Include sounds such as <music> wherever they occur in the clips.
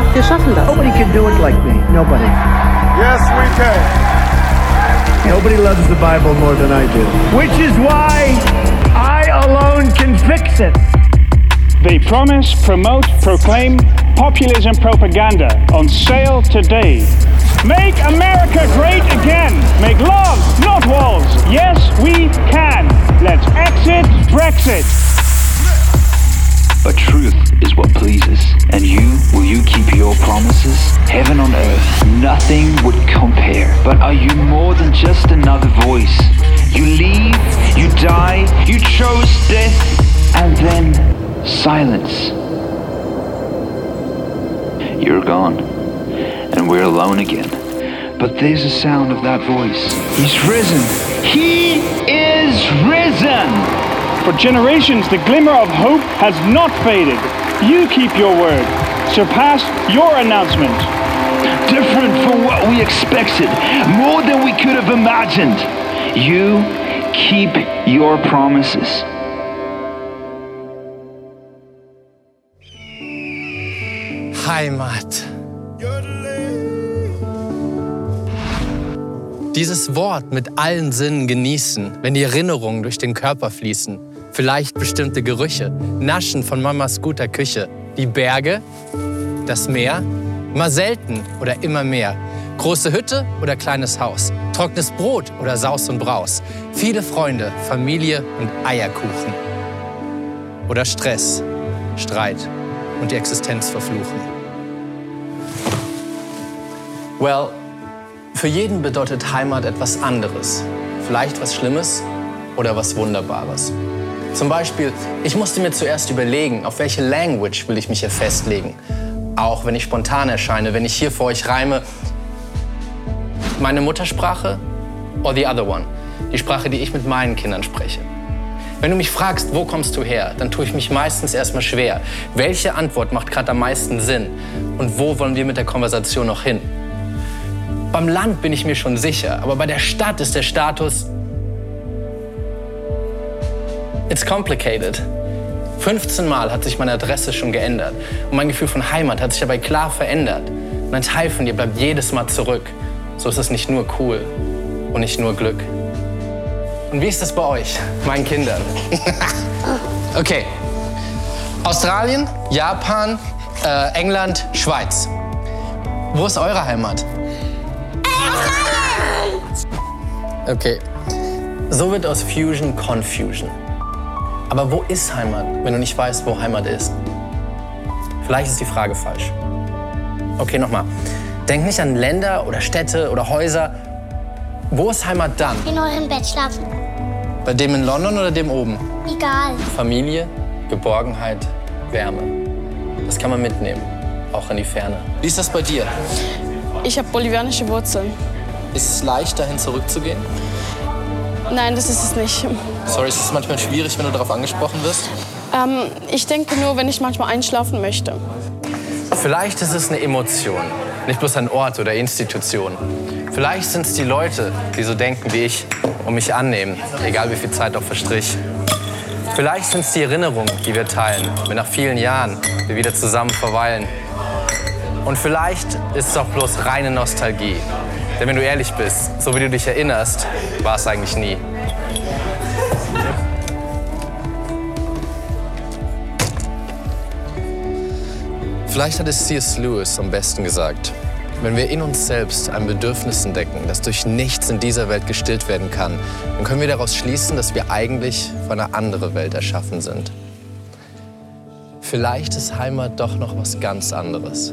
Wir haben so vieles geschafft, wir schaffen das. Nobody can do it like me. Nobody. Yes, we can. Nobody loves the Bible more than I do. Which is why I alone can fix it. They promise, promote, proclaim populism propaganda on sale today. Make America great again. Make love, not walls. Yes, we can. Let's exit Brexit. But truth is what pleases. And you, will you keep your promises? Heaven on earth, nothing would compare. But are you more than just another voice? You leave, you die, you chose death, and then silence. You're gone, and we're alone again. But there's a sound of that voice. He's risen. He is risen! For generations, the glimmer of hope has not faded. You keep your word. Surpass your announcement. Different from what we expected, more than we could have imagined. You keep your promises. Heimat. Dieses Wort mit allen Sinnen genießen, wenn die Erinnerungen durch den Körper fließen. Vielleicht bestimmte Gerüche, Naschen von Mamas guter Küche. Die Berge, das Meer, mal selten oder immer mehr. Große Hütte oder kleines Haus. Trockenes Brot oder Saus und Braus. Viele Freunde, Familie und Eierkuchen. Oder Stress, Streit und die Existenz verfluchen. Well, für jeden bedeutet Heimat etwas anderes. Vielleicht was Schlimmes oder was Wunderbares. Zum Beispiel, ich musste mir zuerst überlegen, auf welche Language will ich mich hier festlegen. Auch wenn ich spontan erscheine, wenn ich hier vor euch reime. Meine Muttersprache or the other one? Die Sprache, die ich mit meinen Kindern spreche. Wenn du mich fragst, wo kommst du her, dann tue ich mich meistens erstmal schwer. Welche Antwort macht gerade am meisten Sinn? Und wo wollen wir mit der Konversation noch hin? Beim Land bin ich mir schon sicher, aber bei der Stadt ist der Status It's complicated. 15 Mal hat sich meine Adresse schon geändert und mein Gefühl von Heimat hat sich dabei klar verändert. Und ein Teil von dir bleibt jedes Mal zurück. So ist es nicht nur cool und nicht nur Glück. Und wie ist das bei euch, meinen Kindern? <laughs> okay. Australien, Japan, äh, England, Schweiz. Wo ist eure Heimat? Okay. So wird aus Fusion Confusion. Aber wo ist Heimat, wenn du nicht weißt, wo Heimat ist? Vielleicht ist die Frage falsch. Okay, nochmal. Denk nicht an Länder oder Städte oder Häuser. Wo ist Heimat dann? In eurem Bett schlafen. Bei dem in London oder dem oben? Egal. Familie, Geborgenheit, Wärme. Das kann man mitnehmen, auch in die Ferne. Wie ist das bei dir? Ich habe bolivianische Wurzeln. Ist es leicht, dahin zurückzugehen? Nein, das ist es nicht. Sorry, ist es manchmal schwierig, wenn du darauf angesprochen wirst? Ähm, ich denke nur, wenn ich manchmal einschlafen möchte. Vielleicht ist es eine Emotion, nicht bloß ein Ort oder Institution. Vielleicht sind es die Leute, die so denken wie ich und mich annehmen, egal wie viel Zeit auch verstrich. Vielleicht sind es die Erinnerungen, die wir teilen, wenn nach vielen Jahren wir wieder zusammen verweilen. Und vielleicht ist es auch bloß reine Nostalgie. Denn wenn du ehrlich bist, so wie du dich erinnerst, war es eigentlich nie. Vielleicht hat es C.S. Lewis am besten gesagt. Wenn wir in uns selbst ein Bedürfnis entdecken, das durch nichts in dieser Welt gestillt werden kann, dann können wir daraus schließen, dass wir eigentlich für eine andere Welt erschaffen sind. Vielleicht ist Heimat doch noch was ganz anderes.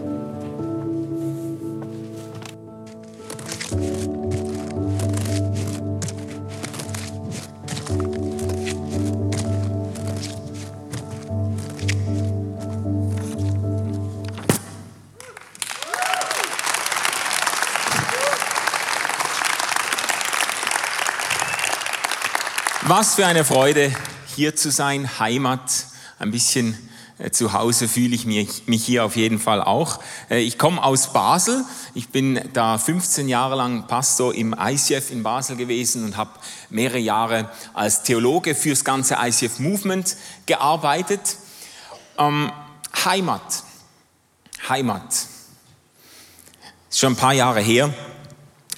Was für eine Freude, hier zu sein, Heimat, ein bisschen äh, zu Hause fühle ich mich, hier auf jeden Fall auch. Äh, ich komme aus Basel. Ich bin da 15 Jahre lang Pastor im ICF in Basel gewesen und habe mehrere Jahre als Theologe fürs ganze ICF Movement gearbeitet. Ähm, Heimat. Heimat. Ist schon ein paar Jahre her.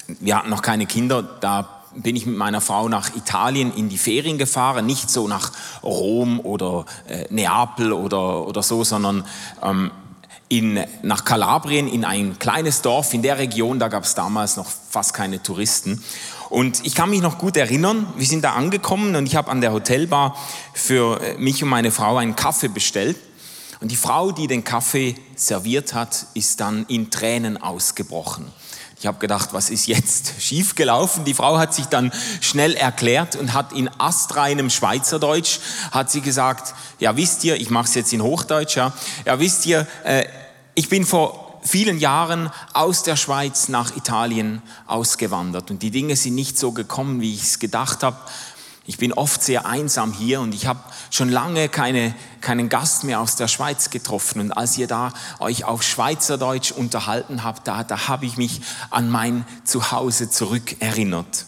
Wir hatten noch keine Kinder. Da bin ich mit meiner Frau nach Italien in die Ferien gefahren. Nicht so nach Rom oder äh, Neapel oder, oder so, sondern ähm, in, nach Kalabrien in ein kleines Dorf in der Region. Da gab es damals noch fast keine Touristen. Und ich kann mich noch gut erinnern, wir sind da angekommen und ich habe an der Hotelbar für äh, mich und meine Frau einen Kaffee bestellt. Und die Frau, die den Kaffee serviert hat, ist dann in Tränen ausgebrochen. Ich habe gedacht, was ist jetzt <laughs> schiefgelaufen? Die Frau hat sich dann schnell erklärt und hat in astreinem Schweizerdeutsch hat sie gesagt: Ja, wisst ihr, ich mache es jetzt in Hochdeutsch. Ja, ja wisst ihr, äh, ich bin vor vielen Jahren aus der Schweiz nach Italien ausgewandert und die Dinge sind nicht so gekommen, wie ich es gedacht habe. Ich bin oft sehr einsam hier und ich habe schon lange keine, keinen Gast mehr aus der Schweiz getroffen. Und als ihr da euch auf Schweizerdeutsch unterhalten habt, da, da habe ich mich an mein Zuhause zurückerinnert.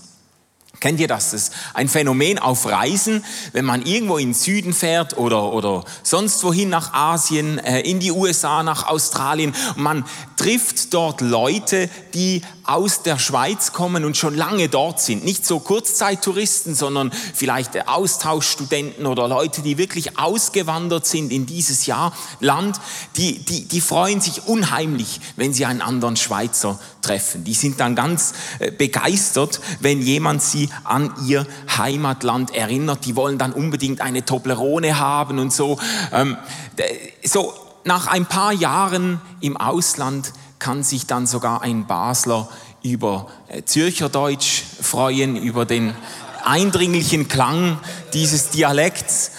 Kennt ihr das? Das ist ein Phänomen auf Reisen, wenn man irgendwo in den Süden fährt oder, oder sonst wohin nach Asien, äh, in die USA, nach Australien. Und man trifft dort Leute, die aus der Schweiz kommen und schon lange dort sind. Nicht so Kurzzeittouristen, sondern vielleicht Austauschstudenten oder Leute, die wirklich ausgewandert sind in dieses Jahr, Land. Die, die, die freuen sich unheimlich, wenn sie einen anderen Schweizer treffen. Die sind dann ganz äh, begeistert, wenn jemand sie an ihr Heimatland erinnert. Die wollen dann unbedingt eine Toblerone haben und so. Ähm, so nach ein paar Jahren im Ausland kann sich dann sogar ein Basler über äh, Zürcher Deutsch freuen, über den eindringlichen Klang dieses Dialekts.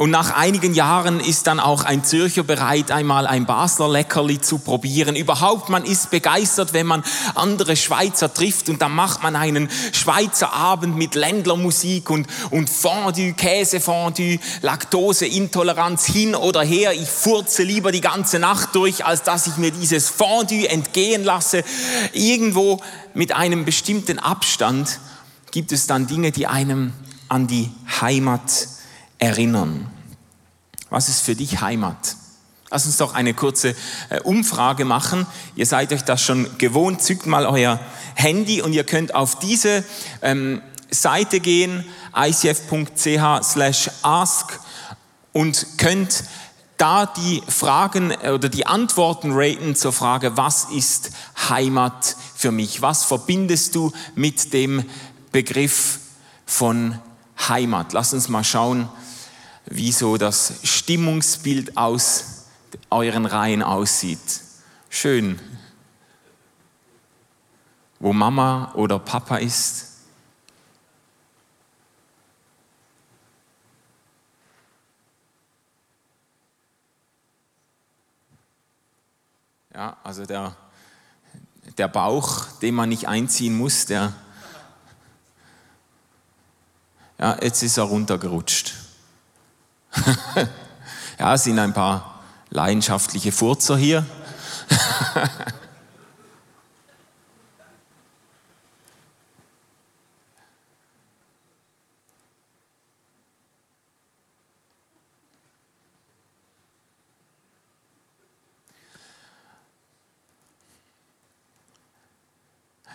Und nach einigen Jahren ist dann auch ein Zürcher bereit, einmal ein Basler Leckerli zu probieren. Überhaupt, man ist begeistert, wenn man andere Schweizer trifft und dann macht man einen Schweizer Abend mit Ländlermusik und, und Fondue, Käsefondue, Laktoseintoleranz hin oder her. Ich furze lieber die ganze Nacht durch, als dass ich mir dieses Fondue entgehen lasse. Irgendwo mit einem bestimmten Abstand gibt es dann Dinge, die einem an die Heimat erinnern. Was ist für dich Heimat? Lass uns doch eine kurze äh, Umfrage machen. Ihr seid euch das schon gewohnt. Zückt mal euer Handy und ihr könnt auf diese ähm, Seite gehen, icf.ch slash ask und könnt da die Fragen äh, oder die Antworten raten zur Frage, was ist Heimat für mich? Was verbindest du mit dem Begriff von Heimat? Lass uns mal schauen, wie so das Stimmungsbild aus euren Reihen aussieht. Schön. Wo Mama oder Papa ist. Ja, also der, der Bauch, den man nicht einziehen muss, der, ja, jetzt ist er runtergerutscht. <laughs> ja, es sind ein paar leidenschaftliche Furzer hier. <laughs>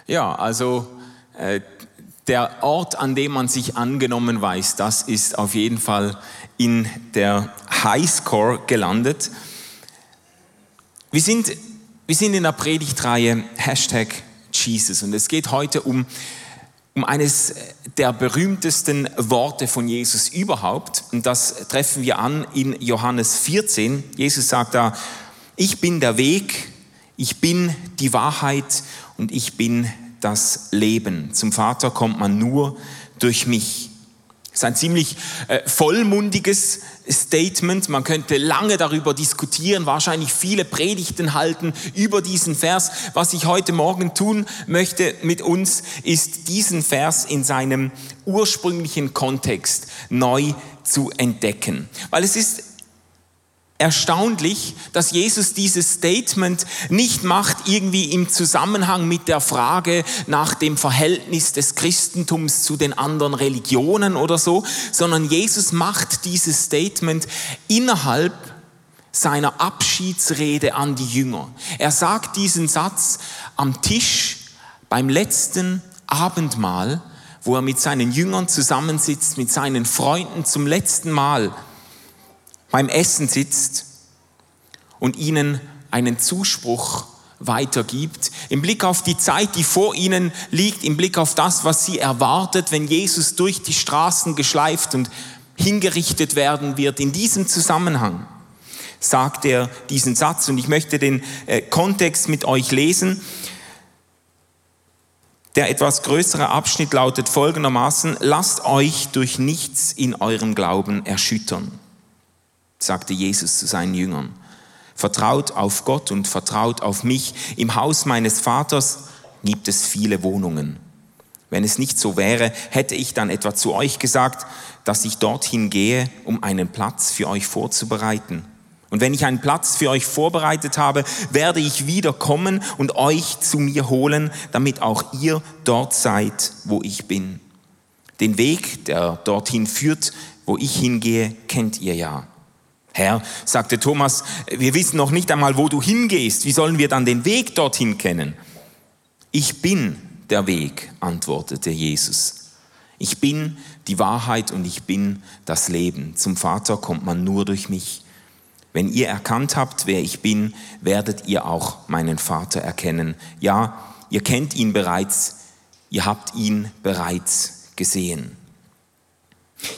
Ja, also äh, der Ort, an dem man sich angenommen weiß, das ist auf jeden Fall in der Highscore gelandet. Wir sind, wir sind in der Predigtreihe Hashtag Jesus und es geht heute um, um eines der berühmtesten Worte von Jesus überhaupt und das treffen wir an in Johannes 14. Jesus sagt da, ich bin der Weg, ich bin die Wahrheit und ich bin das Leben. Zum Vater kommt man nur durch mich. Das ist ein ziemlich äh, vollmundiges Statement. Man könnte lange darüber diskutieren, wahrscheinlich viele Predigten halten über diesen Vers. Was ich heute Morgen tun möchte mit uns, ist diesen Vers in seinem ursprünglichen Kontext neu zu entdecken. Weil es ist erstaunlich, dass Jesus dieses Statement nicht macht irgendwie im Zusammenhang mit der Frage nach dem Verhältnis des Christentums zu den anderen Religionen oder so, sondern Jesus macht dieses Statement innerhalb seiner Abschiedsrede an die Jünger. Er sagt diesen Satz am Tisch beim letzten Abendmahl, wo er mit seinen Jüngern zusammensitzt, mit seinen Freunden zum letzten Mal beim Essen sitzt und ihnen einen Zuspruch weitergibt, im Blick auf die Zeit, die vor ihnen liegt, im Blick auf das, was sie erwartet, wenn Jesus durch die Straßen geschleift und hingerichtet werden wird. In diesem Zusammenhang sagt er diesen Satz und ich möchte den äh, Kontext mit euch lesen. Der etwas größere Abschnitt lautet folgendermaßen, lasst euch durch nichts in eurem Glauben erschüttern, sagte Jesus zu seinen Jüngern. Vertraut auf Gott und vertraut auf mich. Im Haus meines Vaters gibt es viele Wohnungen. Wenn es nicht so wäre, hätte ich dann etwa zu euch gesagt, dass ich dorthin gehe, um einen Platz für euch vorzubereiten. Und wenn ich einen Platz für euch vorbereitet habe, werde ich wiederkommen und euch zu mir holen, damit auch ihr dort seid, wo ich bin. Den Weg, der dorthin führt, wo ich hingehe, kennt ihr ja. Herr, sagte Thomas, wir wissen noch nicht einmal, wo du hingehst. Wie sollen wir dann den Weg dorthin kennen? Ich bin der Weg, antwortete Jesus. Ich bin die Wahrheit und ich bin das Leben. Zum Vater kommt man nur durch mich. Wenn ihr erkannt habt, wer ich bin, werdet ihr auch meinen Vater erkennen. Ja, ihr kennt ihn bereits, ihr habt ihn bereits gesehen.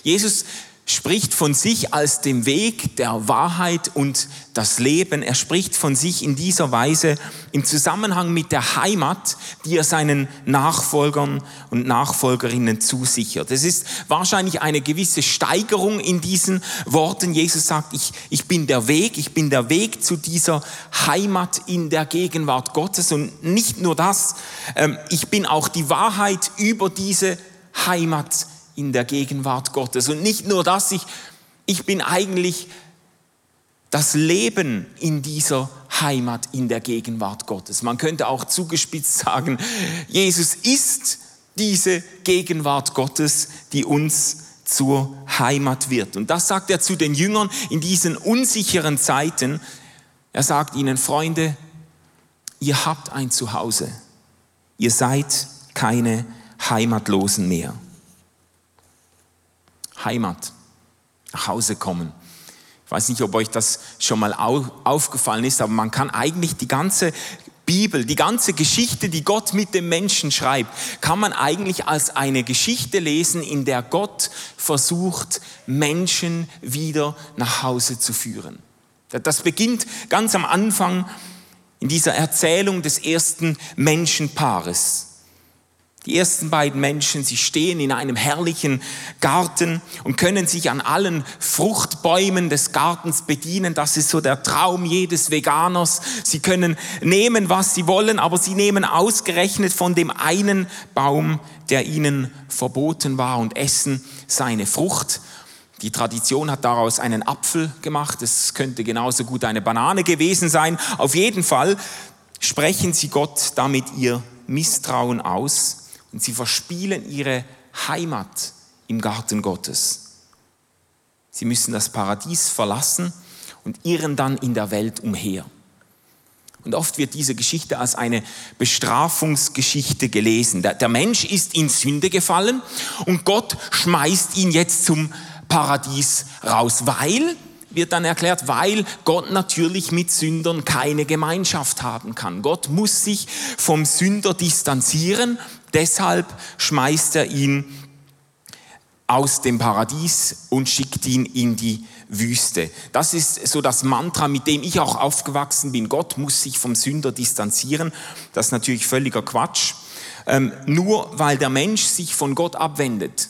Jesus spricht von sich als dem Weg der Wahrheit und das Leben. Er spricht von sich in dieser Weise im Zusammenhang mit der Heimat, die er seinen Nachfolgern und Nachfolgerinnen zusichert. Es ist wahrscheinlich eine gewisse Steigerung in diesen Worten. Jesus sagt, ich, ich bin der Weg, ich bin der Weg zu dieser Heimat in der Gegenwart Gottes. Und nicht nur das, ähm, ich bin auch die Wahrheit über diese Heimat in der Gegenwart Gottes. Und nicht nur das, ich, ich bin eigentlich das Leben in dieser Heimat, in der Gegenwart Gottes. Man könnte auch zugespitzt sagen, Jesus ist diese Gegenwart Gottes, die uns zur Heimat wird. Und das sagt er zu den Jüngern in diesen unsicheren Zeiten. Er sagt ihnen, Freunde, ihr habt ein Zuhause. Ihr seid keine Heimatlosen mehr. Heimat, nach Hause kommen. Ich weiß nicht, ob euch das schon mal aufgefallen ist, aber man kann eigentlich die ganze Bibel, die ganze Geschichte, die Gott mit dem Menschen schreibt, kann man eigentlich als eine Geschichte lesen, in der Gott versucht, Menschen wieder nach Hause zu führen. Das beginnt ganz am Anfang in dieser Erzählung des ersten Menschenpaares. Die ersten beiden Menschen, sie stehen in einem herrlichen Garten und können sich an allen Fruchtbäumen des Gartens bedienen. Das ist so der Traum jedes Veganers. Sie können nehmen, was sie wollen, aber sie nehmen ausgerechnet von dem einen Baum, der ihnen verboten war und essen seine Frucht. Die Tradition hat daraus einen Apfel gemacht. Es könnte genauso gut eine Banane gewesen sein. Auf jeden Fall sprechen sie Gott damit ihr Misstrauen aus und sie verspielen ihre Heimat im Garten Gottes. Sie müssen das Paradies verlassen und irren dann in der Welt umher. Und oft wird diese Geschichte als eine Bestrafungsgeschichte gelesen. Der, Mensch ist in Sünde gefallen und Gott schmeißt ihn jetzt zum Paradies raus, weil, wird dann erklärt, weil Gott natürlich mit Sündern keine Gemeinschaft haben kann. Gott muss sich vom Sünder distanzieren Deshalb schmeißt er ihn aus dem Paradies und schickt ihn in die Wüste. Das ist so das Mantra, mit dem ich auch aufgewachsen bin. Gott muss sich vom Sünder distanzieren. Das ist natürlich völliger Quatsch. Ähm, nur weil der Mensch sich von Gott abwendet,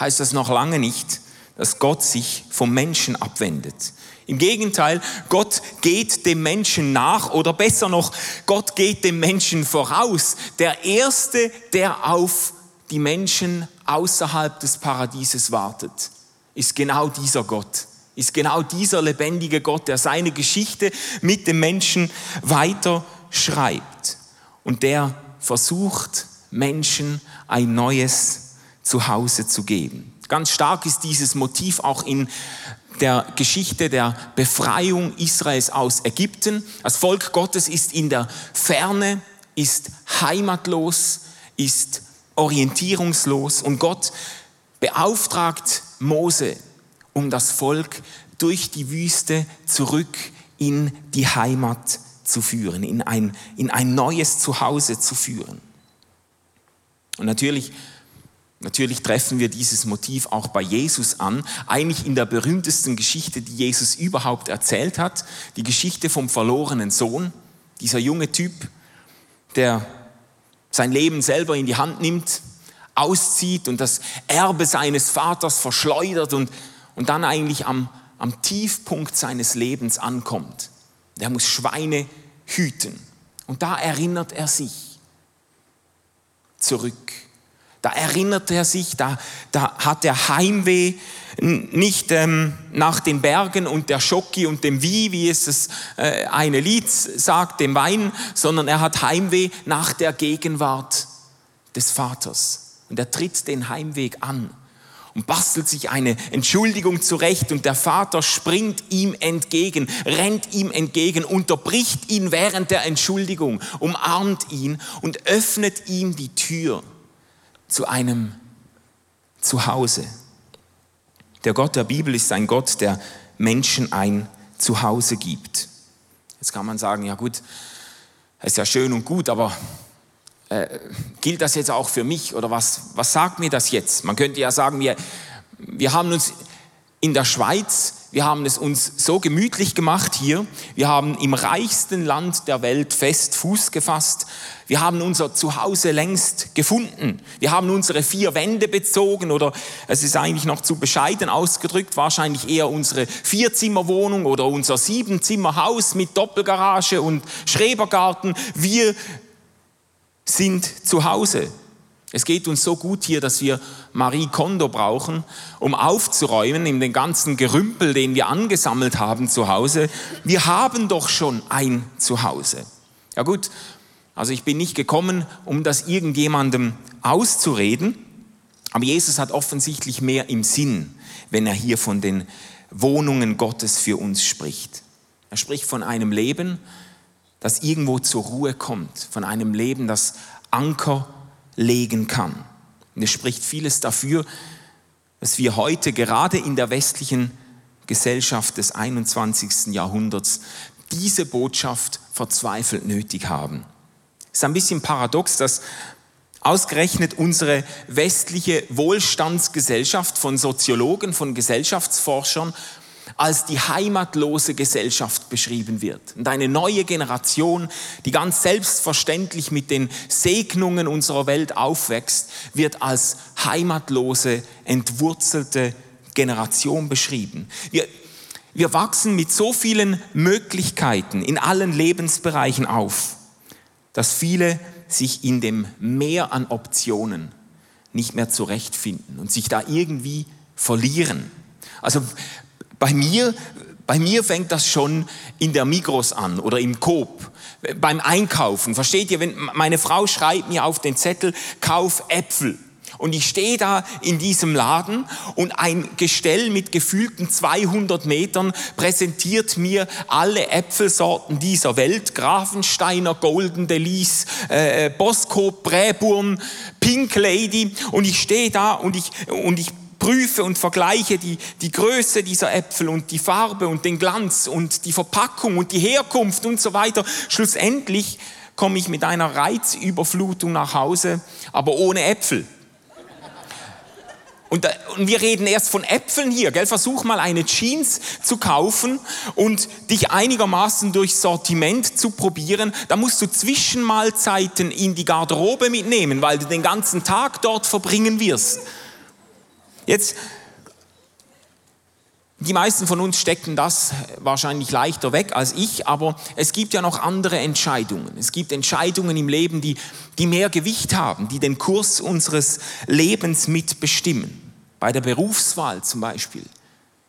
heißt das noch lange nicht, dass Gott sich vom Menschen abwendet. Im Gegenteil, Gott geht dem Menschen nach oder besser noch, Gott geht dem Menschen voraus. Der Erste, der auf die Menschen außerhalb des Paradieses wartet, ist genau dieser Gott, ist genau dieser lebendige Gott, der seine Geschichte mit dem Menschen weiter schreibt und der versucht, Menschen ein neues Zuhause zu geben. Ganz stark ist dieses Motiv auch in der Geschichte der Befreiung Israels aus Ägypten. Das Volk Gottes ist in der Ferne, ist heimatlos, ist orientierungslos und Gott beauftragt Mose, um das Volk durch die Wüste zurück in die Heimat zu führen, in ein, in ein neues Zuhause zu führen. Und natürlich Natürlich treffen wir dieses Motiv auch bei Jesus an, eigentlich in der berühmtesten Geschichte, die Jesus überhaupt erzählt hat, die Geschichte vom verlorenen Sohn, dieser junge Typ, der sein Leben selber in die Hand nimmt, auszieht und das Erbe seines Vaters verschleudert und, und dann eigentlich am, am Tiefpunkt seines Lebens ankommt. Der muss Schweine hüten. Und da erinnert er sich zurück da erinnert er sich, da, da hat er Heimweh, nicht ähm, nach den Bergen und der Schocki und dem Wie, wie es das äh, eine Lied sagt, dem Wein, sondern er hat Heimweh nach der Gegenwart des Vaters. Und er tritt den Heimweg an und bastelt sich eine Entschuldigung zurecht und der Vater springt ihm entgegen, rennt ihm entgegen, unterbricht ihn während der Entschuldigung, umarmt ihn und öffnet ihm die Tür zu einem Zuhause. Der Gott der Bibel ist ein Gott, der Menschen ein Zuhause gibt. Jetzt kann man sagen, ja gut, ist ja schön und gut, aber äh, gilt das jetzt auch für mich oder was, was sagt mir das jetzt? Man könnte ja sagen, wir, wir haben uns in der Schweiz wir haben es uns so gemütlich gemacht hier. Wir haben im reichsten Land der Welt fest Fuß gefasst. Wir haben unser Zuhause längst gefunden. Wir haben unsere vier Wände bezogen oder es ist eigentlich noch zu bescheiden ausgedrückt, wahrscheinlich eher unsere Vierzimmerwohnung oder unser Siebenzimmerhaus mit Doppelgarage und Schrebergarten. Wir sind zu Hause. Es geht uns so gut hier, dass wir Marie Kondo brauchen, um aufzuräumen in den ganzen Gerümpel, den wir angesammelt haben zu Hause. Wir haben doch schon ein Zuhause. Ja gut, also ich bin nicht gekommen, um das irgendjemandem auszureden, aber Jesus hat offensichtlich mehr im Sinn, wenn er hier von den Wohnungen Gottes für uns spricht. Er spricht von einem Leben, das irgendwo zur Ruhe kommt, von einem Leben, das Anker legen kann. Und es spricht vieles dafür, dass wir heute gerade in der westlichen Gesellschaft des 21. Jahrhunderts diese Botschaft verzweifelt nötig haben. Es ist ein bisschen paradox, dass ausgerechnet unsere westliche Wohlstandsgesellschaft von Soziologen, von Gesellschaftsforschern als die heimatlose Gesellschaft beschrieben wird. Und eine neue Generation, die ganz selbstverständlich mit den Segnungen unserer Welt aufwächst, wird als heimatlose, entwurzelte Generation beschrieben. Wir, wir wachsen mit so vielen Möglichkeiten in allen Lebensbereichen auf, dass viele sich in dem Meer an Optionen nicht mehr zurechtfinden und sich da irgendwie verlieren. Also bei mir, bei mir fängt das schon in der Migros an oder im Coop, beim Einkaufen. Versteht ihr, wenn meine Frau schreibt mir auf den Zettel, kauf Äpfel. Und ich stehe da in diesem Laden und ein Gestell mit gefühlten 200 Metern präsentiert mir alle Äpfelsorten dieser Welt. Grafensteiner, Golden Delice, äh, Bosco, Präburn, Pink Lady. Und ich stehe da und ich, und ich prüfe und vergleiche die, die Größe dieser Äpfel und die Farbe und den Glanz und die Verpackung und die Herkunft und so weiter. Schlussendlich komme ich mit einer Reizüberflutung nach Hause, aber ohne Äpfel. Und, und, wir reden erst von Äpfeln hier, gell? Versuch mal eine Jeans zu kaufen und dich einigermaßen durchs Sortiment zu probieren. Da musst du Zwischenmahlzeiten in die Garderobe mitnehmen, weil du den ganzen Tag dort verbringen wirst. Jetzt, die meisten von uns stecken das wahrscheinlich leichter weg als ich, aber es gibt ja noch andere Entscheidungen. Es gibt Entscheidungen im Leben, die, die mehr Gewicht haben, die den Kurs unseres Lebens mitbestimmen. Bei der Berufswahl zum Beispiel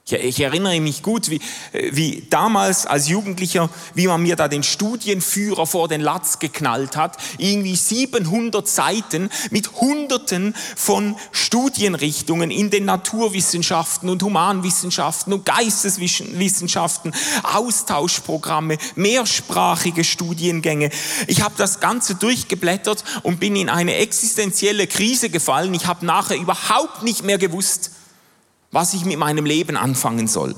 Ich, erinnere mich gut, wie, wie damals als Jugendlicher, wie man mir da den Studienführer vor den Latz geknallt hat. Irgendwie 700 Seiten mit Hunderten von Studienrichtungen in den Naturwissenschaften und Humanwissenschaften und Geisteswissenschaften, Austauschprogramme, mehrsprachige Studiengänge. Ich habe das Ganze durchgeblättert und bin in eine existenzielle Krise gefallen. Ich habe nachher überhaupt nicht mehr gewusst, was ich mit meinem Leben anfangen soll.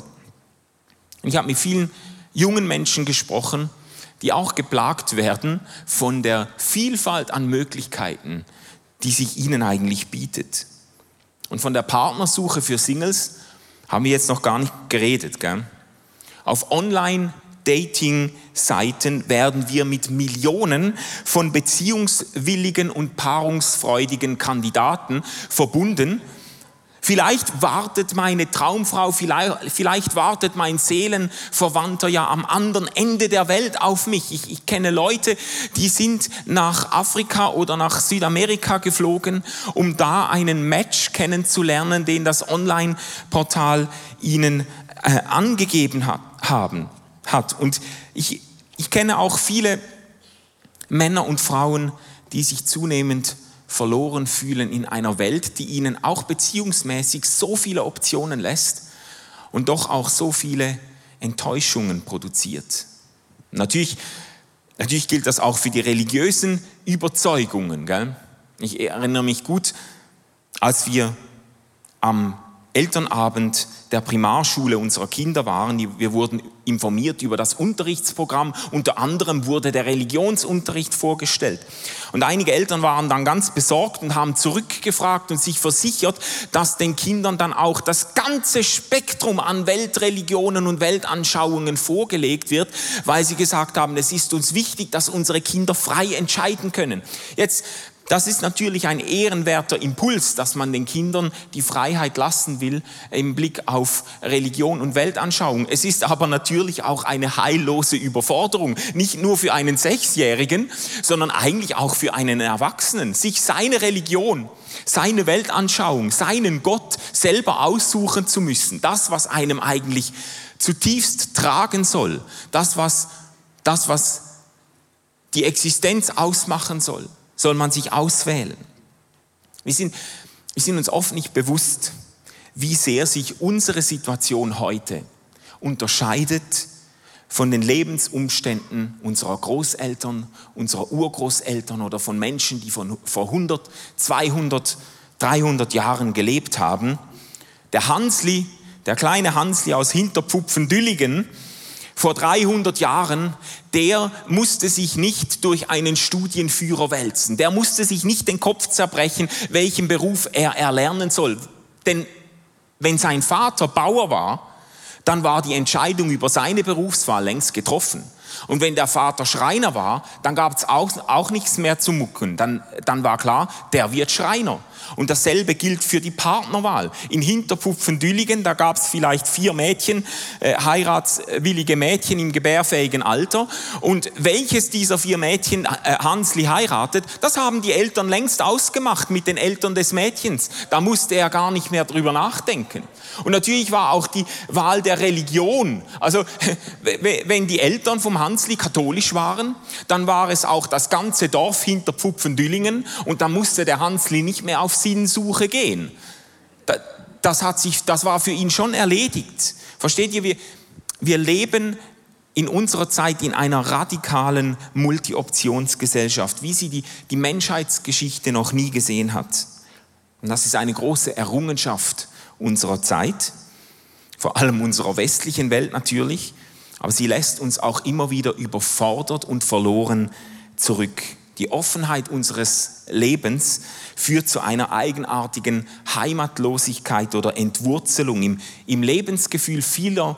Ich habe mit vielen jungen Menschen gesprochen, die auch geplagt werden von der Vielfalt an Möglichkeiten, die sich ihnen eigentlich bietet. Und von der Partnersuche für Singles haben wir jetzt noch gar nicht geredet. Gell? Auf Online-Dating-Seiten werden wir mit Millionen von beziehungswilligen und paarungsfreudigen Kandidaten verbunden Vielleicht wartet meine Traumfrau, vielleicht, vielleicht, wartet mein Seelenverwandter ja am anderen Ende der Welt auf mich. Ich, ich kenne Leute, die sind nach Afrika oder nach Südamerika geflogen, um da einen Match kennenzulernen, den das Online-Portal ihnen äh, angegeben hat, haben, hat. Und ich, ich kenne auch viele Männer und Frauen, die sich zunehmend verloren fühlen in einer Welt, die ihnen auch beziehungsmäßig so viele Optionen lässt und doch auch so viele Enttäuschungen produziert. Natürlich, natürlich gilt das auch für die religiösen Überzeugungen. Gell? Ich erinnere mich gut, als wir am Elternabend der Primarschule unserer Kinder waren. Wir wurden informiert über das Unterrichtsprogramm. Unter anderem wurde der Religionsunterricht vorgestellt. Und einige Eltern waren dann ganz besorgt und haben zurückgefragt und sich versichert, dass den Kindern dann auch das ganze Spektrum an Weltreligionen und Weltanschauungen vorgelegt wird, weil sie gesagt haben, es ist uns wichtig, dass unsere Kinder frei entscheiden können. Jetzt das ist natürlich ein ehrenwerter Impuls, dass man den Kindern die Freiheit lassen will im Blick auf Religion und Weltanschauung. Es ist aber natürlich auch eine heillose Überforderung, nicht nur für einen Sechsjährigen, sondern eigentlich auch für einen Erwachsenen, sich seine Religion, seine Weltanschauung, seinen Gott selber aussuchen zu müssen. Das, was einem eigentlich zutiefst tragen soll, das, was, das, was die Existenz ausmachen soll soll man sich auswählen. Wir sind, wir sind uns oft nicht bewusst, wie sehr sich unsere Situation heute unterscheidet von den Lebensumständen unserer Großeltern, unserer Urgroßeltern oder von Menschen, die von, vor 100, 200, 300 Jahren gelebt haben. Der Hansli, der kleine Hansli aus Hinterpfupfen-Dülligen, vor 300 Jahren, der musste sich nicht durch einen Studienführer wälzen. Der musste sich nicht den Kopf zerbrechen, welchen Beruf er erlernen soll. Denn wenn sein Vater Bauer war, dann war die Entscheidung über seine Berufswahl längst getroffen. Und wenn der Vater Schreiner war, dann gab es auch, auch nichts mehr zu mucken. Dann, dann war klar, der wird Schreiner. Und dasselbe gilt für die Partnerwahl. In Hinterpfupfen-Dülligen, da gab es vielleicht vier Mädchen, äh, heiratswillige Mädchen im gebärfähigen Alter. Und welches dieser vier Mädchen äh, Hansli heiratet, das haben die Eltern längst ausgemacht mit den Eltern des Mädchens. Da musste er gar nicht mehr drüber nachdenken. Und natürlich war auch die Wahl der Religion. Also <laughs> wenn die Eltern vom Hansli katholisch waren, dann war es auch das ganze Dorf hinter Pfupfendüllingen und da musste der Hansli nicht mehr auf Sinnsuche gehen. Das, hat sich, das war für ihn schon erledigt. Versteht ihr, wir, wir leben in unserer Zeit in einer radikalen Multi-Optionsgesellschaft, wie sie die, die Menschheitsgeschichte noch nie gesehen hat. Und das ist eine große Errungenschaft unserer Zeit, vor allem unserer westlichen Welt natürlich, aber sie lässt uns auch immer wieder überfordert und verloren zurück. Die Offenheit unseres Lebens führt zu einer eigenartigen Heimatlosigkeit oder Entwurzelung im, im Lebensgefühl vieler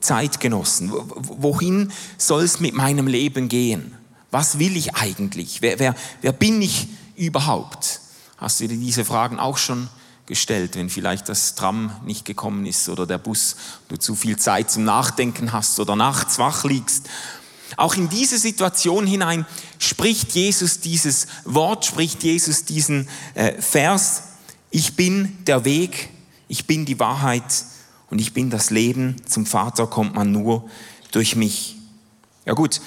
Zeitgenossen. Wohin soll es mit meinem Leben gehen? Was will ich eigentlich? Wer, wer, wer bin ich überhaupt? Hast du dir diese Fragen auch schon gestellt, wenn vielleicht das Tram nicht gekommen ist oder der Bus, du zu viel Zeit zum Nachdenken hast oder nachts wach liegst. Auch in diese Situation hinein spricht Jesus dieses Wort, spricht Jesus diesen äh, Vers, ich bin der Weg, ich bin die Wahrheit und ich bin das Leben. Zum Vater kommt man nur durch mich. Ja gut,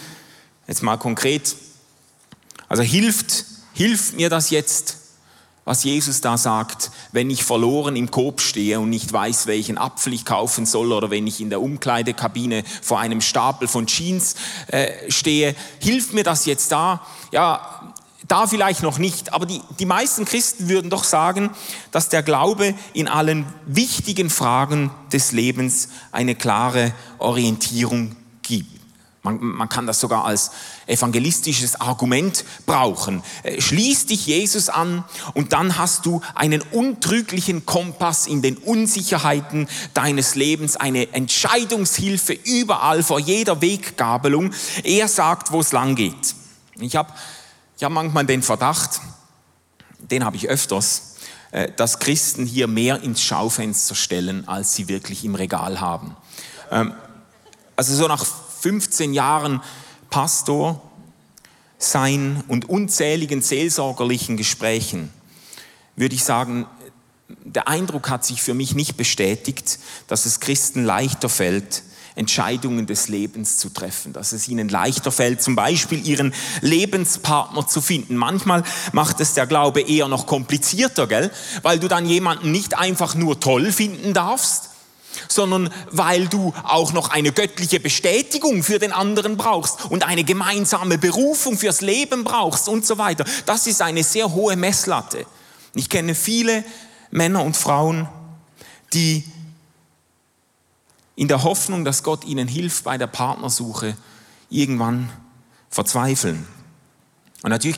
jetzt mal konkret. Also hilft, hilft mir das jetzt, was Jesus da sagt, wenn ich verloren im Coop stehe und nicht weiß, welchen Apfel ich kaufen soll oder wenn ich in der Umkleidekabine vor einem Stapel von Jeans äh, stehe, hilft mir das jetzt da? Ja, da vielleicht noch nicht, aber die, die meisten Christen würden doch sagen, dass der Glaube in allen wichtigen Fragen des Lebens eine klare Orientierung gibt. Man, man, kann das sogar als evangelistisches Argument brauchen. Äh, schließ dich Jesus an und dann hast du einen untrüglichen Kompass in den Unsicherheiten deines Lebens, eine Entscheidungshilfe überall vor jeder Weggabelung. Er sagt, wo es lang geht. Ich habe ich hab manchmal den Verdacht, den habe ich öfters, äh, dass Christen hier mehr ins Schaufenster stellen, als sie wirklich im Regal haben. Ähm, also so nach 15 Jahren Pastor sein und unzähligen seelsorgerlichen Gesprächen würde ich sagen, der Eindruck hat sich für mich nicht bestätigt, dass es Christen leichter fällt, Entscheidungen des Lebens zu treffen, dass es ihnen leichter fällt, zum Beispiel ihren Lebenspartner zu finden. Manchmal macht es der Glaube eher noch komplizierter, gell? weil du dann jemanden nicht einfach nur toll finden darfst, sondern weil du auch noch eine göttliche Bestätigung für den anderen brauchst und eine gemeinsame Berufung fürs Leben brauchst und so weiter. Das ist eine sehr hohe Messlatte. Ich kenne viele Männer und Frauen, die in der Hoffnung, dass Gott ihnen hilft bei der Partnersuche, irgendwann verzweifeln. Und natürlich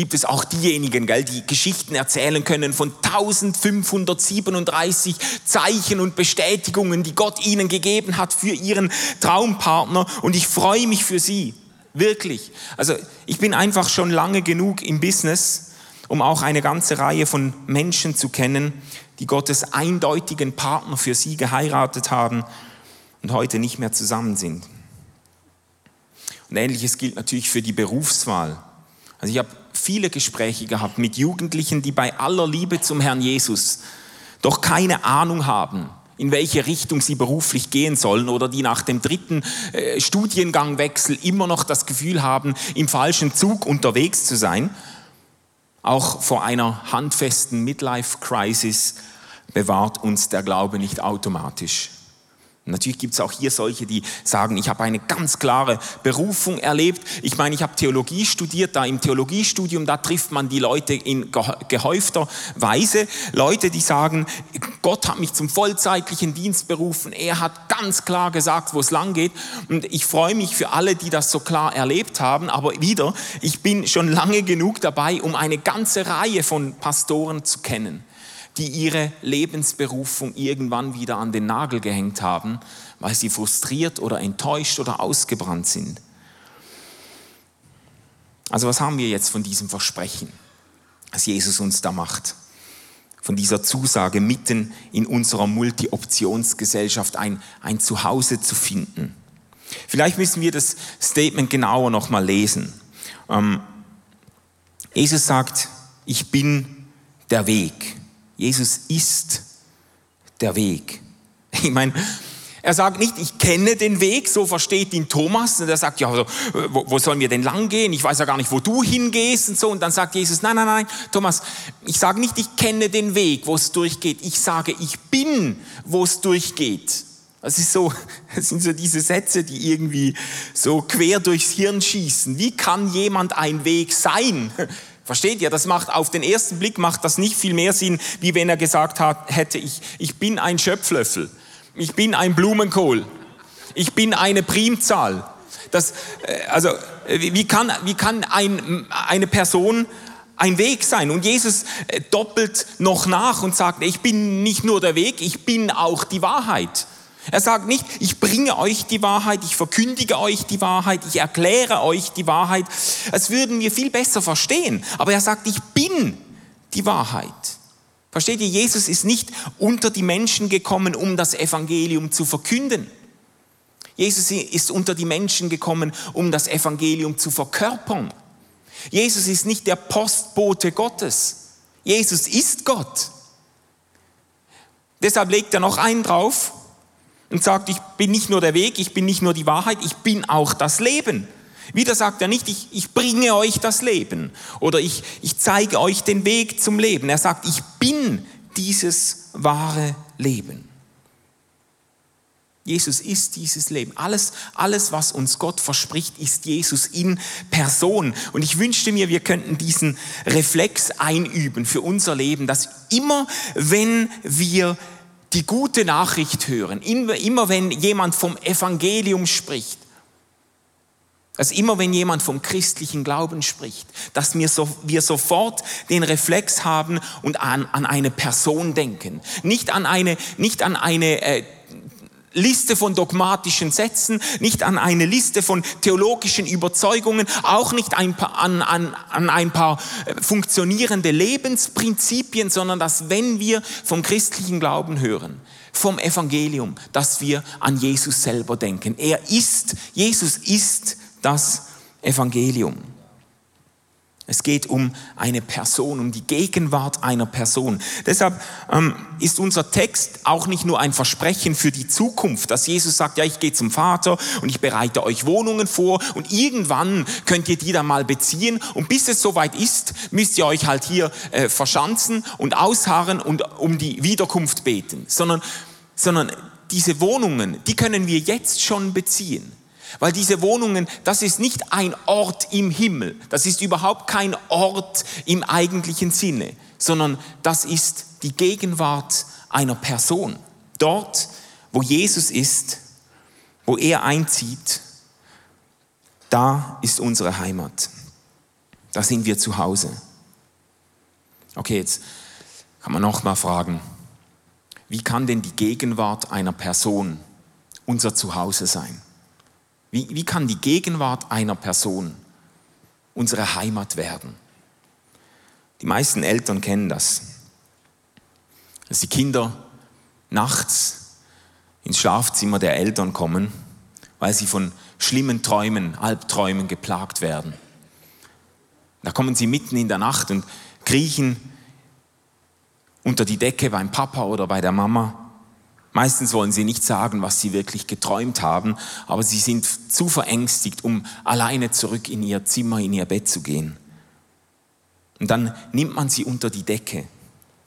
gibt es auch diejenigen, gell, die Geschichten erzählen können von 1537 Zeichen und Bestätigungen, die Gott ihnen gegeben hat für ihren Traumpartner. Und ich freue mich für sie, wirklich. Also ich bin einfach schon lange genug im Business, um auch eine ganze Reihe von Menschen zu kennen, die Gottes eindeutigen Partner für sie geheiratet haben und heute nicht mehr zusammen sind. Und ähnliches gilt natürlich für die Berufswahl. Also ich habe viele Gespräche gehabt mit Jugendlichen, die bei aller Liebe zum Herrn Jesus doch keine Ahnung haben, in welche Richtung sie beruflich gehen sollen oder die nach dem dritten äh, Studiengangwechsel immer noch das Gefühl haben, im falschen Zug unterwegs zu sein. Auch vor einer handfesten Midlife-Crisis bewahrt uns der Glaube nicht automatisch. Natürlich gibt es auch hier solche, die sagen, ich habe eine ganz klare Berufung erlebt. Ich meine, ich habe Theologie studiert, da im Theologiestudium, da trifft man die Leute in gehäufter Weise. Leute, die sagen, Gott hat mich zum vollzeitlichen Dienst berufen. Er hat ganz klar gesagt, wo es lang geht. Und ich freue mich für alle, die das so klar erlebt haben. Aber wieder, ich bin schon lange genug dabei, um eine ganze Reihe von Pastoren zu kennen die ihre Lebensberufung irgendwann wieder an den Nagel gehängt haben, weil sie frustriert oder enttäuscht oder ausgebrannt sind. Also was haben wir jetzt von diesem Versprechen, das Jesus uns da macht? Von dieser Zusage, mitten in unserer Multi-Optionsgesellschaft ein, ein Zuhause zu finden. Vielleicht müssen wir das Statement genauer nochmal lesen. Ähm, Jesus sagt, ich bin der Weg. Jesus ist der Weg. <laughs> Ich meine, er sagt nicht, ich kenne den Weg, so versteht ihn Thomas. Und er sagt, ja, also, wo, wo sollen wir denn lang gehen? Ich weiß ja gar nicht, wo du hingehst und so. Und dann sagt Jesus, nein, nein, nein, Thomas, ich sage nicht, ich kenne den Weg, wo es durchgeht. Ich sage, ich bin, wo es durchgeht. Das ist so, <laughs> das sind so diese Sätze, die irgendwie so quer durchs Hirn schießen. Wie kann jemand ein Weg sein? Versteht ihr? Das macht auf den ersten Blick macht das nicht viel mehr Sinn, wie wenn er gesagt hat, hätte ich, ich bin ein Schöpflöffel, ich bin ein Blumenkohl, ich bin eine Primzahl. Das, äh, also, wie kann, wie kann ein, eine Person ein Weg sein? Und Jesus äh, doppelt noch nach und sagt, ich bin nicht nur der Weg, ich bin auch die Wahrheit. Er sagt nicht, ich bringe euch die Wahrheit, ich verkündige euch die Wahrheit, ich erkläre euch die Wahrheit. Das würden wir viel besser verstehen. Aber er sagt, ich bin die Wahrheit. Versteht ihr, Jesus ist nicht unter die Menschen gekommen, um das Evangelium zu verkünden. Jesus ist unter die Menschen gekommen, um das Evangelium zu verkörpern. Jesus ist nicht der Postbote Gottes. Jesus ist Gott. Deshalb legt er noch einen drauf, und sagt, ich bin nicht nur der Weg, ich bin nicht nur die Wahrheit, ich bin auch das Leben. Wieder sagt er nicht, ich, ich bringe euch das Leben oder ich, ich zeige euch den Weg zum Leben. Er sagt, ich bin dieses wahre Leben. Jesus ist dieses Leben. Alles, alles, was uns Gott verspricht, ist Jesus in Person. Und ich wünschte mir, wir könnten diesen Reflex einüben für unser Leben, dass immer, wenn wir die gute Nachricht hören, immer wenn jemand vom Evangelium spricht, dass immer wenn jemand vom christlichen Glauben spricht, dass wir, so, wir sofort den Reflex haben und an, an eine Person denken. Nicht an eine, nicht an eine äh, Liste von dogmatischen Sätzen, nicht an eine Liste von theologischen Überzeugungen, auch nicht ein paar, an, an, an ein paar äh, funktionierende Lebensprinzipien, sondern dass wenn wir vom christlichen Glauben hören, vom Evangelium, dass wir an Jesus selber denken. Er ist, Jesus ist das Evangelium. Es geht um eine Person, um die Gegenwart einer Person. Deshalb ähm, ist unser Text auch nicht nur ein Versprechen für die Zukunft, dass Jesus sagt, ja, ich gehe zum Vater und ich bereite euch Wohnungen vor und irgendwann könnt ihr die dann mal beziehen und bis es soweit ist, müsst ihr euch halt hier äh, verschanzen und ausharren und um die Wiederkunft beten, sondern, sondern diese Wohnungen, die können wir jetzt schon beziehen. Weil diese Wohnungen, das ist nicht ein Ort im Himmel, das ist überhaupt kein Ort im eigentlichen Sinne, sondern das ist die Gegenwart einer Person. Dort, wo Jesus ist, wo er einzieht, da ist unsere Heimat. Da sind wir zu Hause. Okay, jetzt kann man noch mal fragen, wie kann denn die Gegenwart einer Person unser Zuhause sein? Wie, wie kann die Gegenwart einer Person unsere Heimat werden? Die meisten Eltern kennen das. Dass die Kinder nachts ins Schlafzimmer der Eltern kommen, weil sie von schlimmen Träumen, Albträumen geplagt werden. Da kommen sie mitten in der Nacht und kriechen unter die Decke beim Papa oder bei der Mama Meistens wollen sie nicht sagen, was sie wirklich geträumt haben, aber sie sind zu verängstigt, um alleine zurück in ihr Zimmer, in ihr Bett zu gehen. Und dann nimmt man sie unter die Decke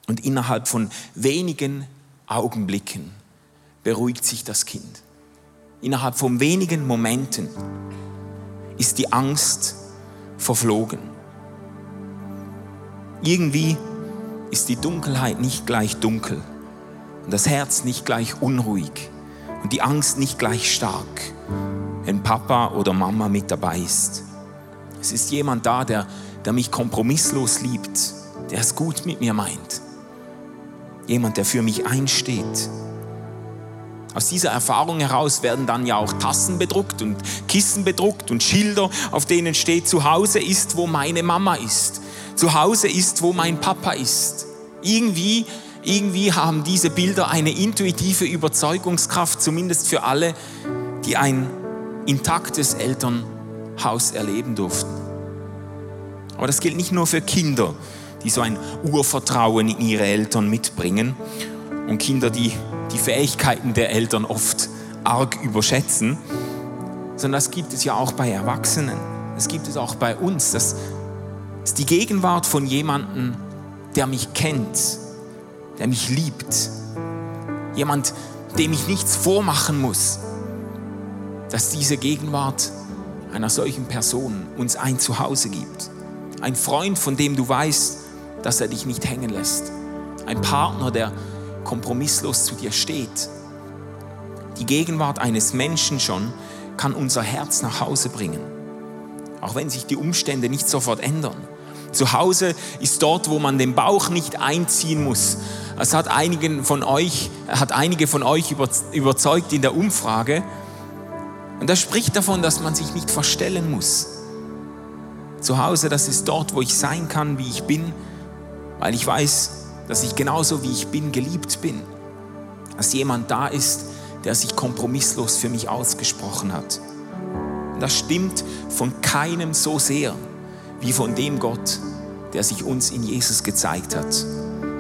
und innerhalb von wenigen Augenblicken beruhigt sich das Kind. Innerhalb von wenigen Momenten ist die Angst verflogen. Irgendwie ist die Dunkelheit nicht gleich dunkel und das Herz nicht gleich unruhig und die Angst nicht gleich stark, wenn Papa oder Mama mit dabei ist. Es ist jemand da, der, der mich kompromisslos liebt, der es gut mit mir meint. Jemand, der für mich einsteht. Aus dieser Erfahrung heraus werden dann ja auch Tassen bedruckt und Kissen bedruckt und Schilder, auf denen steht, zu Hause ist, wo meine Mama ist. Zu Hause ist, wo mein Papa ist. Irgendwie irgendwie haben diese Bilder eine intuitive Überzeugungskraft, zumindest für alle, die ein intaktes Elternhaus erleben durften. Aber das gilt nicht nur für Kinder, die so ein Urvertrauen in ihre Eltern mitbringen und Kinder, die die Fähigkeiten der Eltern oft arg überschätzen, sondern das gibt es ja auch bei Erwachsenen. Das gibt es auch bei uns. Das ist die Gegenwart von jemandem, der mich kennt, der mich liebt. Jemand, dem ich nichts vormachen muss. Dass diese Gegenwart einer solchen Person uns ein Zuhause gibt. Ein Freund, von dem du weißt, dass er dich nicht hängen lässt. Ein Partner, der kompromisslos zu dir steht. Die Gegenwart eines Menschen schon kann unser Herz nach Hause bringen. Auch wenn sich die Umstände nicht sofort ändern. Zu Hause ist dort, wo man den Bauch nicht einziehen muss. Es hat einigen von euch, hat einige von euch überzeugt in der Umfrage. Und das spricht davon, dass man sich nicht verstellen muss. Zu Hause, das ist dort, wo ich sein kann, wie ich bin, weil ich weiß, dass ich genauso wie ich bin geliebt bin. Dass jemand da ist, der sich kompromisslos für mich ausgesprochen hat. Und das stimmt von keinem so sehr wie von dem Gott, der sich uns in Jesus gezeigt hat.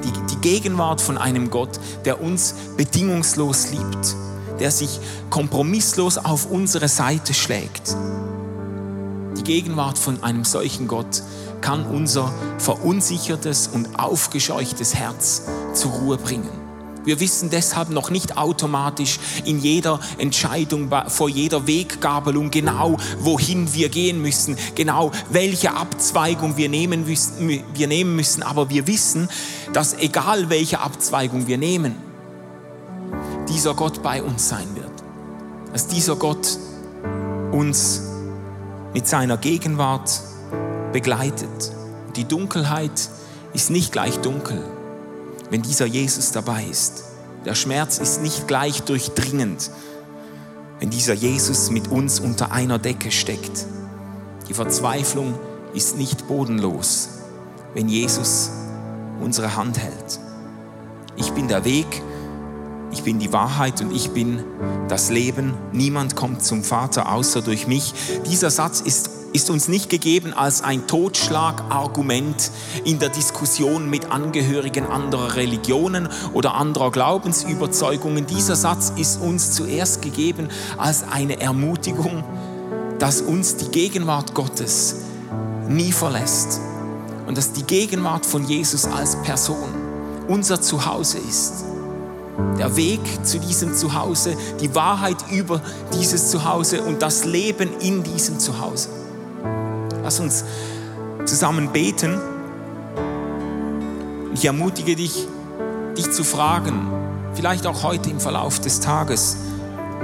Die, die Gegenwart von einem Gott, der uns bedingungslos liebt, der sich kompromisslos auf unsere Seite schlägt. Die Gegenwart von einem solchen Gott kann unser verunsichertes und aufgescheuchtes Herz zur Ruhe bringen. Wir wissen deshalb noch nicht automatisch in jeder Entscheidung, vor jeder Weggabelung genau, wohin wir gehen müssen, genau welche Abzweigung wir nehmen müssen, wir nehmen müssen. Aber wir wissen, dass egal welche Abzweigung wir nehmen, dieser Gott bei uns sein wird. Dass dieser Gott uns mit seiner Gegenwart begleitet. Die Dunkelheit ist nicht gleich dunkel, wenn dieser Jesus dabei ist. Der Schmerz ist nicht gleich durchdringend, wenn dieser Jesus mit uns unter einer Decke steckt. Die Verzweiflung ist nicht bodenlos, wenn Jesus unsere Hand hält. Ich bin der Weg, ich bin die Wahrheit und ich bin das Leben. Niemand kommt zum Vater außer durch mich. Dieser Satz ist ist uns nicht gegeben als ein Totschlagargument in der Diskussion mit Angehörigen anderer Religionen oder anderer Glaubensüberzeugungen. Dieser Satz ist uns zuerst gegeben als eine Ermutigung, dass uns die Gegenwart Gottes nie verlässt und dass die Gegenwart von Jesus als Person unser Zuhause ist. Der Weg zu diesem Zuhause, die Wahrheit über dieses Zuhause und das Leben in diesem Zuhause. Lass uns zusammen beten. Ich ermutige dich, dich zu fragen, vielleicht auch heute im Verlauf des Tages,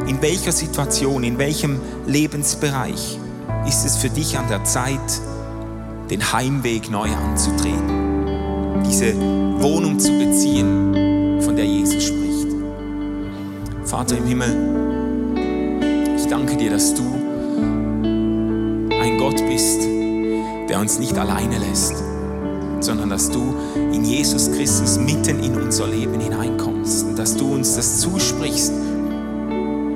in welcher Situation, in welchem Lebensbereich ist es für dich an der Zeit, den Heimweg neu anzutreten, diese Wohnung zu beziehen, von der Jesus spricht. Vater im Himmel, ich danke dir, dass du Gott bist, der uns nicht alleine lässt, sondern dass du in Jesus Christus mitten in unser Leben hineinkommst und dass du uns das zusprichst,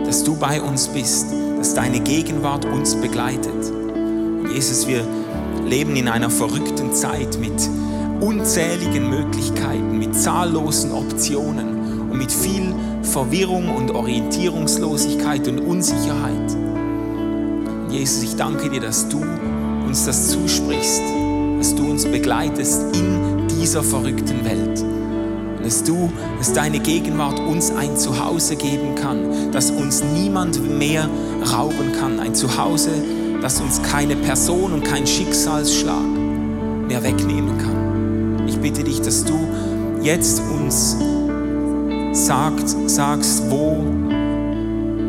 dass du bei uns bist, dass deine Gegenwart uns begleitet. Und Jesus, wir leben in einer verrückten Zeit mit unzähligen Möglichkeiten, mit zahllosen Optionen und mit viel Verwirrung und Orientierungslosigkeit und Unsicherheit. Jesus, ich danke dir, dass du uns das zusprichst, dass du uns begleitest in dieser verrückten Welt. Und dass du, dass deine Gegenwart uns ein Zuhause geben kann, das uns niemand mehr rauben kann. Ein Zuhause, das uns keine Person und kein Schicksalsschlag mehr wegnehmen kann. Ich bitte dich, dass du jetzt uns sagt, sagst, wo,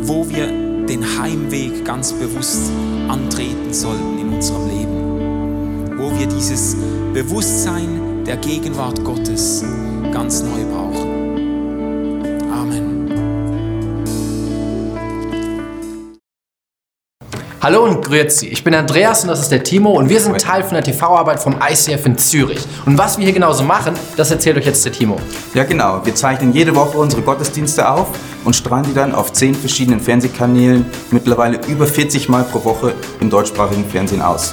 wo wir den Heimweg ganz bewusst antreten sollten in unserem Leben, wo wir dieses Bewusstsein der Gegenwart Gottes ganz neu brauchen. Hallo und grüezi. Ich bin Andreas und das ist der Timo und wir sind Teil von der TV-Arbeit vom ICF in Zürich. Und was wir hier genauso machen, das erzählt euch jetzt der Timo. Ja genau, wir zeichnen jede Woche unsere Gottesdienste auf und strahlen die dann auf zehn verschiedenen Fernsehkanälen mittlerweile über 40 Mal pro Woche im deutschsprachigen Fernsehen aus.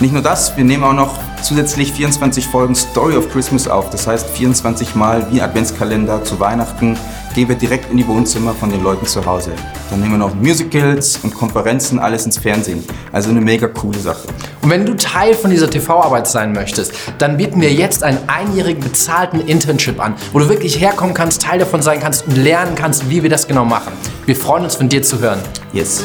Nicht nur das, wir nehmen auch noch zusätzlich 24 Folgen Story of Christmas auf. Das heißt 24 Mal wie Adventskalender zu Weihnachten gehen wir direkt in die Wohnzimmer von den Leuten zu Hause. Dann nehmen wir noch Musicals und Konferenzen, alles ins Fernsehen. Also eine mega coole Sache. Und wenn du Teil von dieser TV-Arbeit sein möchtest, dann bieten wir jetzt einen einjährigen bezahlten Internship an, wo du wirklich herkommen kannst, Teil davon sein kannst und lernen kannst, wie wir das genau machen. Wir freuen uns von dir zu hören. Yes.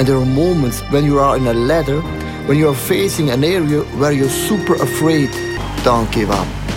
And there are moments when you are in a ladder, when you are facing an area where you're super afraid. Don't give up.